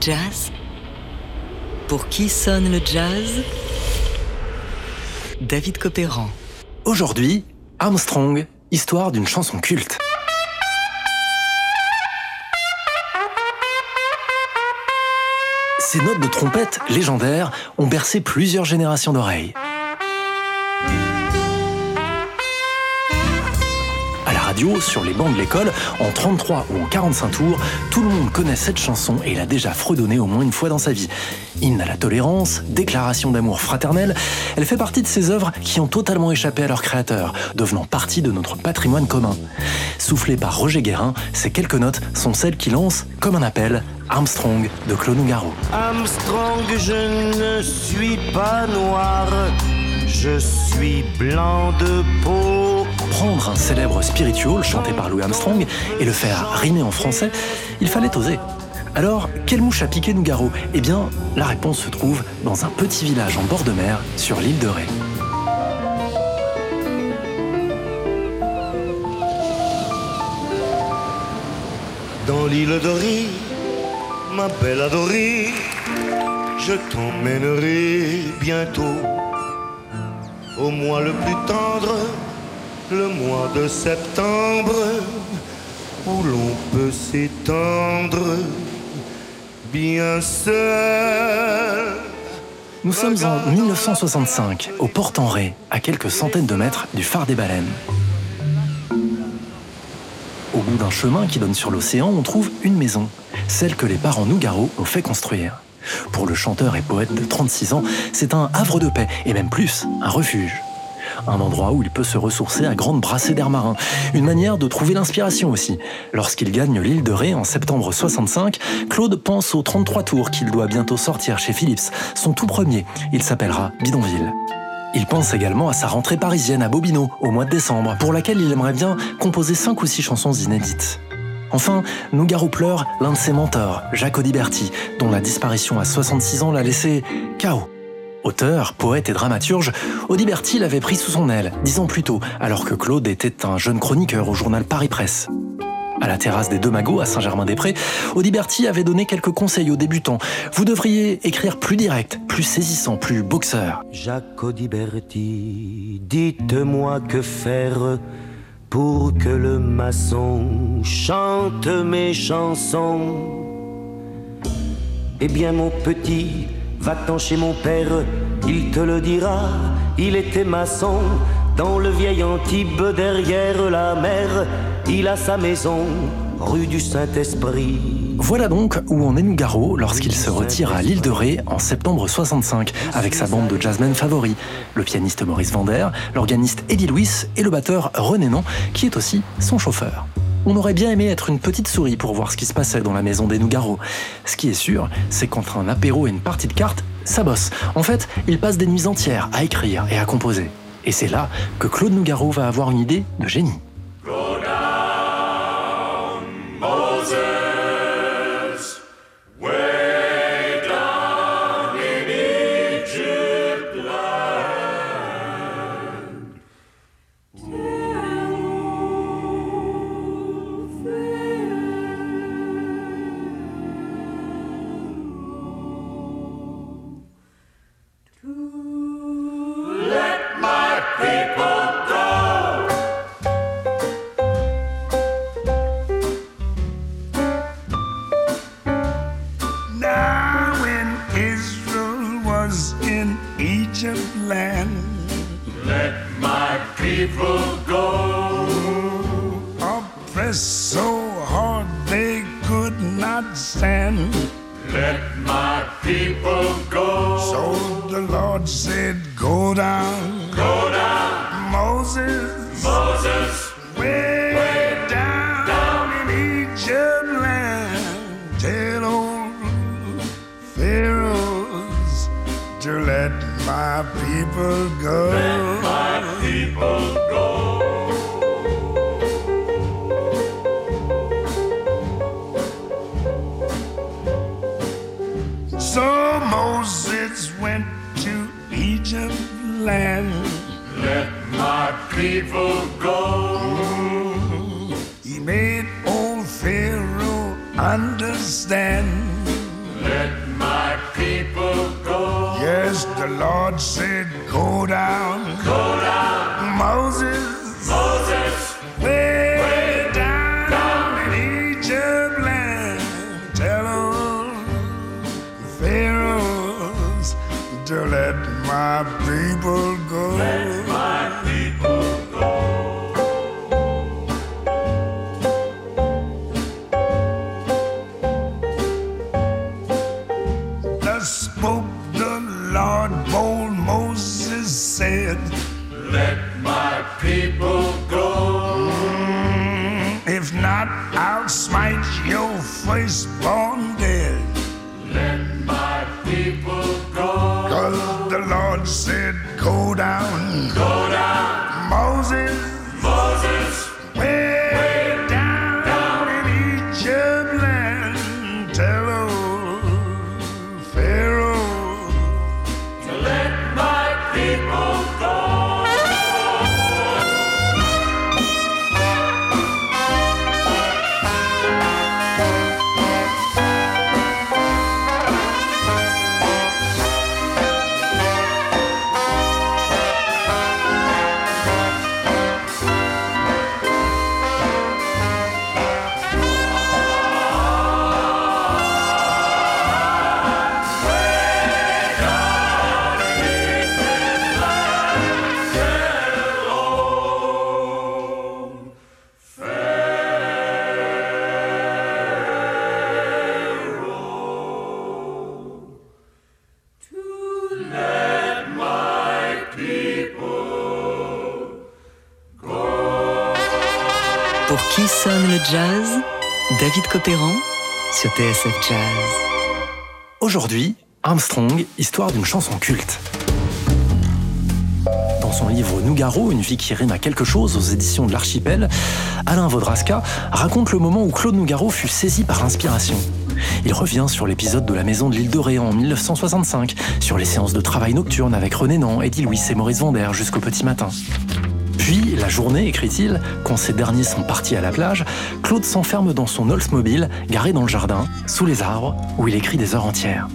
Jazz Pour qui sonne le jazz? David Copéran. Aujourd'hui, Armstrong, histoire d'une chanson culte. Ces notes de trompette légendaires ont bercé plusieurs générations d'oreilles. Sur les bancs de l'école, en 33 ou en 45 tours, tout le monde connaît cette chanson et l'a déjà fredonnée au moins une fois dans sa vie. Hymne à la tolérance, déclaration d'amour fraternel, elle fait partie de ces œuvres qui ont totalement échappé à leur créateur, devenant partie de notre patrimoine commun. Soufflées par Roger Guérin, ces quelques notes sont celles qui lancent, comme un appel, Armstrong de Claude Nougaro. Armstrong, je ne suis pas noir, je suis blanc de peau prendre un célèbre spiritual chanté par Louis Armstrong et le faire rimer en français, il fallait oser. Alors, quelle mouche a piqué Nougaro Eh bien, la réponse se trouve dans un petit village en bord de mer sur l'île de Ré. Dans l'île de Ré, ma belle adorée, je t'emmènerai bientôt au mois le plus tendre le mois de septembre où l'on peut s'étendre bien seul. Nous sommes en 1965, au Port-en-Ré, à quelques centaines de mètres du phare des baleines. Au bout d'un chemin qui donne sur l'océan, on trouve une maison, celle que les parents Nougaro ont fait construire. Pour le chanteur et poète de 36 ans, c'est un havre de paix, et même plus, un refuge un endroit où il peut se ressourcer à grande brassée d'air marin. Une manière de trouver l'inspiration aussi. Lorsqu'il gagne l'île de Ré en septembre 65, Claude pense aux 33 tours qu'il doit bientôt sortir chez Philips, son tout premier. Il s'appellera Bidonville. Il pense également à sa rentrée parisienne à Bobino au mois de décembre, pour laquelle il aimerait bien composer 5 ou 6 chansons inédites. Enfin, Nougaro pleure l'un de ses mentors, Jacques Audiberti, dont la disparition à 66 ans l'a laissé KO. Auteur, poète et dramaturge, Audiberti l'avait pris sous son aile dix ans plus tôt, alors que Claude était un jeune chroniqueur au journal Paris Presse. À la terrasse des Deux à Saint-Germain-des-Prés, Audiberti avait donné quelques conseils aux débutants. Vous devriez écrire plus direct, plus saisissant, plus boxeur. Jacques Audiberti, dites-moi que faire pour que le maçon chante mes chansons. Eh bien, mon petit, Va-t'en chez mon père, il te le dira. Il était maçon dans le vieil Antibes derrière la mer. Il a sa maison rue du Saint-Esprit. Voilà donc où en est Nougaro lorsqu'il se retire à l'île de Ré en septembre 65 avec sa bande de jazzmen favoris, le pianiste Maurice Vander, l'organiste Eddie Louis et le batteur René Nan qui est aussi son chauffeur. On aurait bien aimé être une petite souris pour voir ce qui se passait dans la maison des Nougaro. Ce qui est sûr, c'est qu'entre un apéro et une partie de cartes, ça bosse. En fait, il passe des nuits entières à écrire et à composer. Et c'est là que Claude Nougaro va avoir une idée de génie. Said, Go down, go down, Moses, Moses, way, way down, down. in Egypt land, tell all Pharaohs to let my people go. land. Let my people go. He made old Pharaoh understand. Let my people go. Yes, the Lord said, Go down. Go down. Moses. Moses. Pharaohs to let my people sonne le jazz David Copéran sur TSF Jazz. Aujourd'hui, Armstrong, histoire d'une chanson culte. Dans son livre Nougaro, une vie qui rime à quelque chose aux éditions de l'Archipel, Alain Vodraska raconte le moment où Claude Nougaro fut saisi par inspiration. Il revient sur l'épisode de la maison de l'île Ré en 1965, sur les séances de travail nocturne avec René Nan, Eddie Louis et Maurice Vander jusqu'au petit matin. Puis, la journée, écrit-il, quand ces derniers sont partis à la plage, Claude s'enferme dans son Oldsmobile, garé dans le jardin, sous les arbres, où il écrit des heures entières.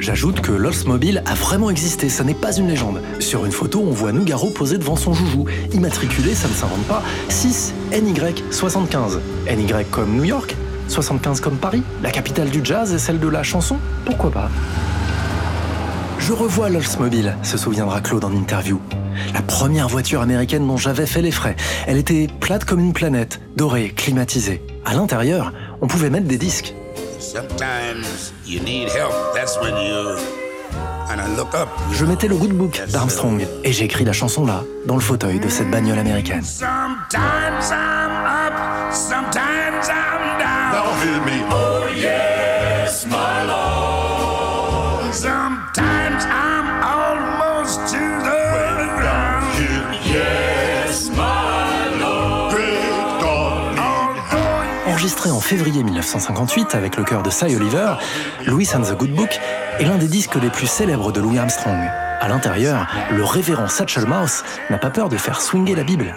J'ajoute que l'Oldsmobile a vraiment existé, ça n'est pas une légende. Sur une photo, on voit Nougaro posé devant son joujou, immatriculé, ça ne s'invente pas, 6 NY75. NY comme New York 75 comme Paris La capitale du jazz et celle de la chanson Pourquoi pas? Je revois l'Oldsmobile, se souviendra Claude en interview. La première voiture américaine dont j'avais fait les frais. Elle était plate comme une planète, dorée, climatisée. À l'intérieur, on pouvait mettre des disques. Sometimes you need help. That's when you and I look up. Je mettais le good book d'Armstrong et j'ai écrit la chanson là, dans le fauteuil de cette bagnole américaine. Sometimes En février 1958 avec le chœur de Cy Oliver, Louis and the Good Book est l'un des disques les plus célèbres de Louis Armstrong. À l'intérieur, le révérend Satchel Mouse n'a pas peur de faire swinger la Bible.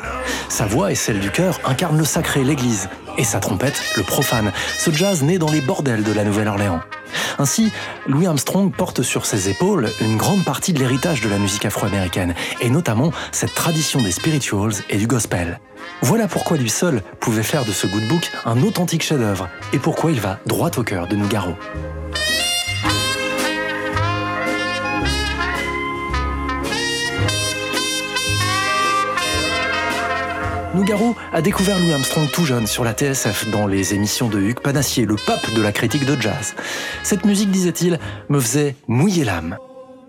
Sa voix et celle du chœur incarnent le sacré, l'église, et sa trompette, le profane, ce jazz né dans les bordels de la Nouvelle-Orléans. Ainsi, Louis Armstrong porte sur ses épaules une grande partie de l'héritage de la musique afro-américaine, et notamment cette tradition des spirituals et du gospel. Voilà pourquoi lui seul pouvait faire de ce good book un authentique chef-d'œuvre, et pourquoi il va droit au cœur de Nougaro. Nougaro a découvert Louis Armstrong tout jeune sur la TSF dans les émissions de Hugues Panassier, le pape de la critique de jazz. Cette musique, disait-il, me faisait mouiller l'âme.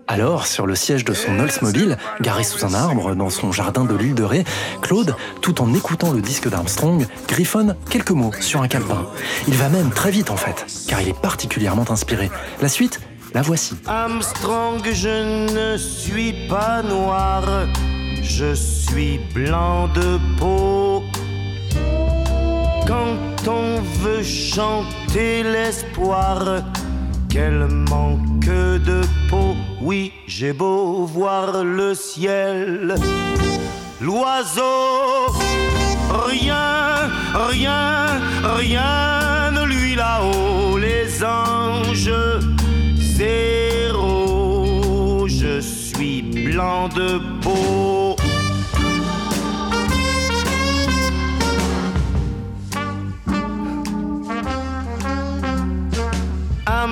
Alors, sur le siège de son Oldsmobile, garé sous un arbre dans son jardin de l'île de Ré, Claude, tout en écoutant le disque d'Armstrong, griffonne quelques mots sur un calepin. Il va même très vite en fait, car il est particulièrement inspiré. La suite, la voici. Armstrong, je ne suis pas noir, je suis blanc de peau. Quand on veut chanter l'espoir, quel manque de peau. Oui, j'ai beau voir le ciel, l'oiseau, rien, rien, rien ne lui là-haut, les anges zéro. Je blanc de peau.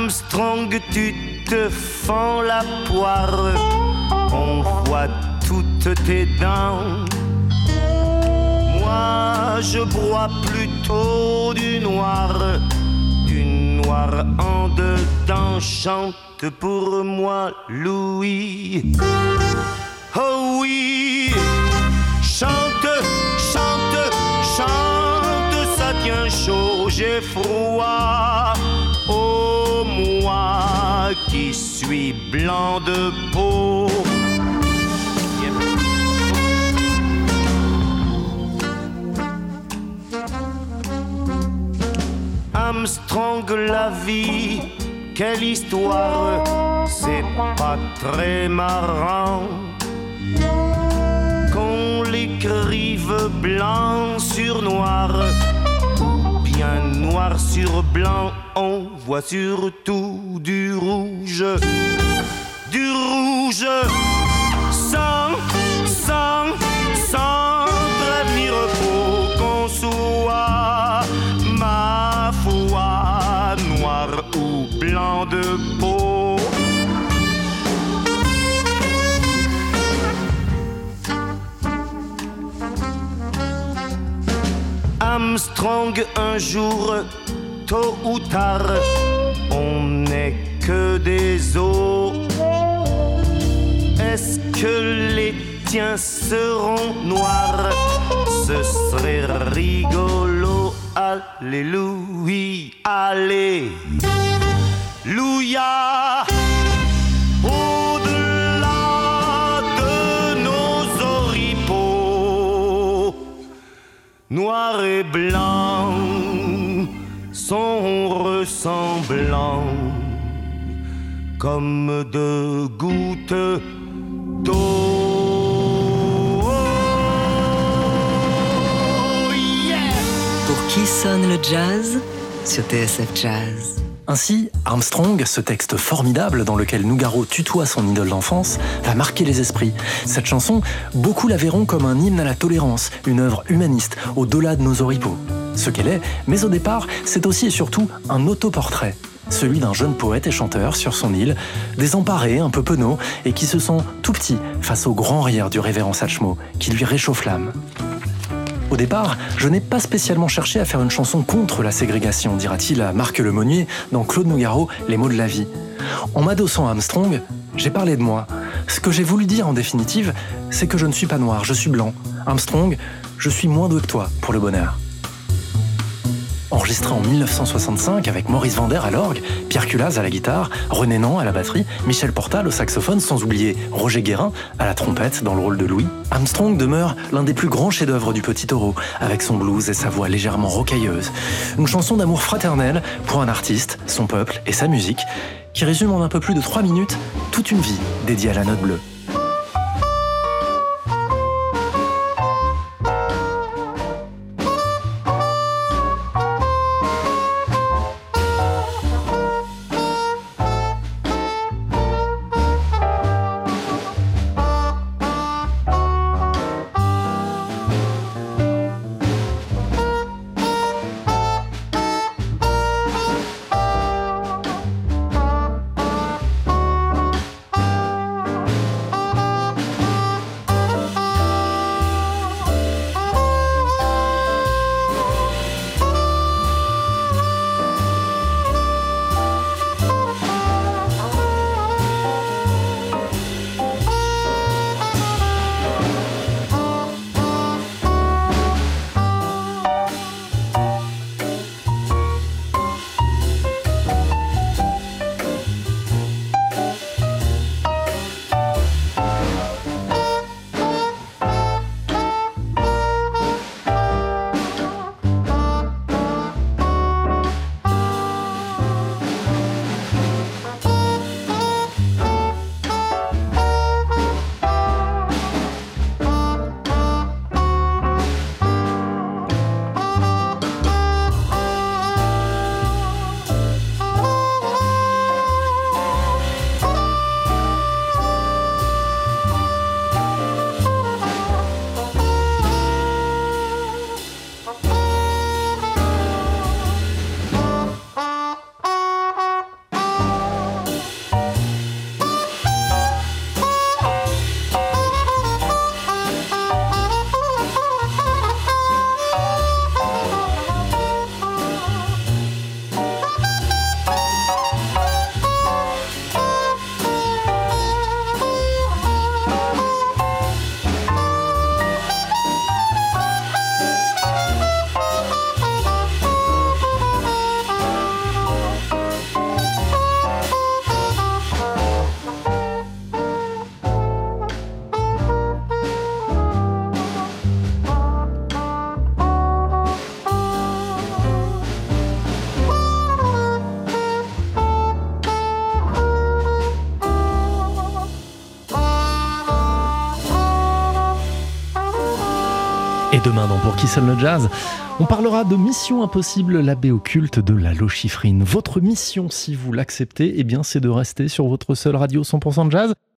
Armstrong, tu te fends la poire, on voit toutes tes dents. Moi, je bois plutôt du noir, du noir en dedans. Chante pour moi, Louis. Oh oui, chante, chante, chante, ça tient chaud, j'ai froid. Oh moi qui suis blanc de peau. Armstrong, la vie, quelle histoire, c'est pas très marrant qu'on l'écrive blanc sur noir noir sur blanc, on voit surtout du rouge, du rouge, Armstrong un jour, tôt ou tard, on n'est que des os. Est-ce que les tiens seront noirs? Ce serait rigolo. Alléluia, Alléluia. Noir et blanc sont ressemblants comme deux gouttes d'eau. Oh! Pour qui sonne le jazz sur TSF Jazz? Ainsi, Armstrong, ce texte formidable dans lequel Nougaro tutoie son idole d'enfance, va marquer les esprits. Cette chanson, beaucoup la verront comme un hymne à la tolérance, une œuvre humaniste, au-delà de nos oripeaux. Ce qu'elle est, mais au départ, c'est aussi et surtout un autoportrait. Celui d'un jeune poète et chanteur sur son île, désemparé, un peu penaud, et qui se sent tout petit face au grand rire du révérend Satchmo, qui lui réchauffe l'âme. Au départ, je n'ai pas spécialement cherché à faire une chanson contre la ségrégation, dira-t-il à Marc Lemonnier dans Claude Nougaro, Les mots de la vie. En m'adossant à Armstrong, j'ai parlé de moi. Ce que j'ai voulu dire en définitive, c'est que je ne suis pas noir, je suis blanc. Armstrong, je suis moins doué que toi pour le bonheur. Enregistré en 1965 avec Maurice Vander à l'orgue, Pierre Culaz à la guitare, René Nant à la batterie, Michel Portal au saxophone, sans oublier Roger Guérin à la trompette dans le rôle de Louis, Armstrong demeure l'un des plus grands chefs-d'œuvre du Petit Taureau, avec son blues et sa voix légèrement rocailleuse. Une chanson d'amour fraternel pour un artiste, son peuple et sa musique, qui résume en un peu plus de 3 minutes toute une vie dédiée à la note bleue. Et demain dans Pour qui sonne le jazz, on parlera de Mission Impossible, l'abbé occulte de la Lochifrine. Votre mission, si vous l'acceptez, eh bien c'est de rester sur votre seule radio 100% jazz.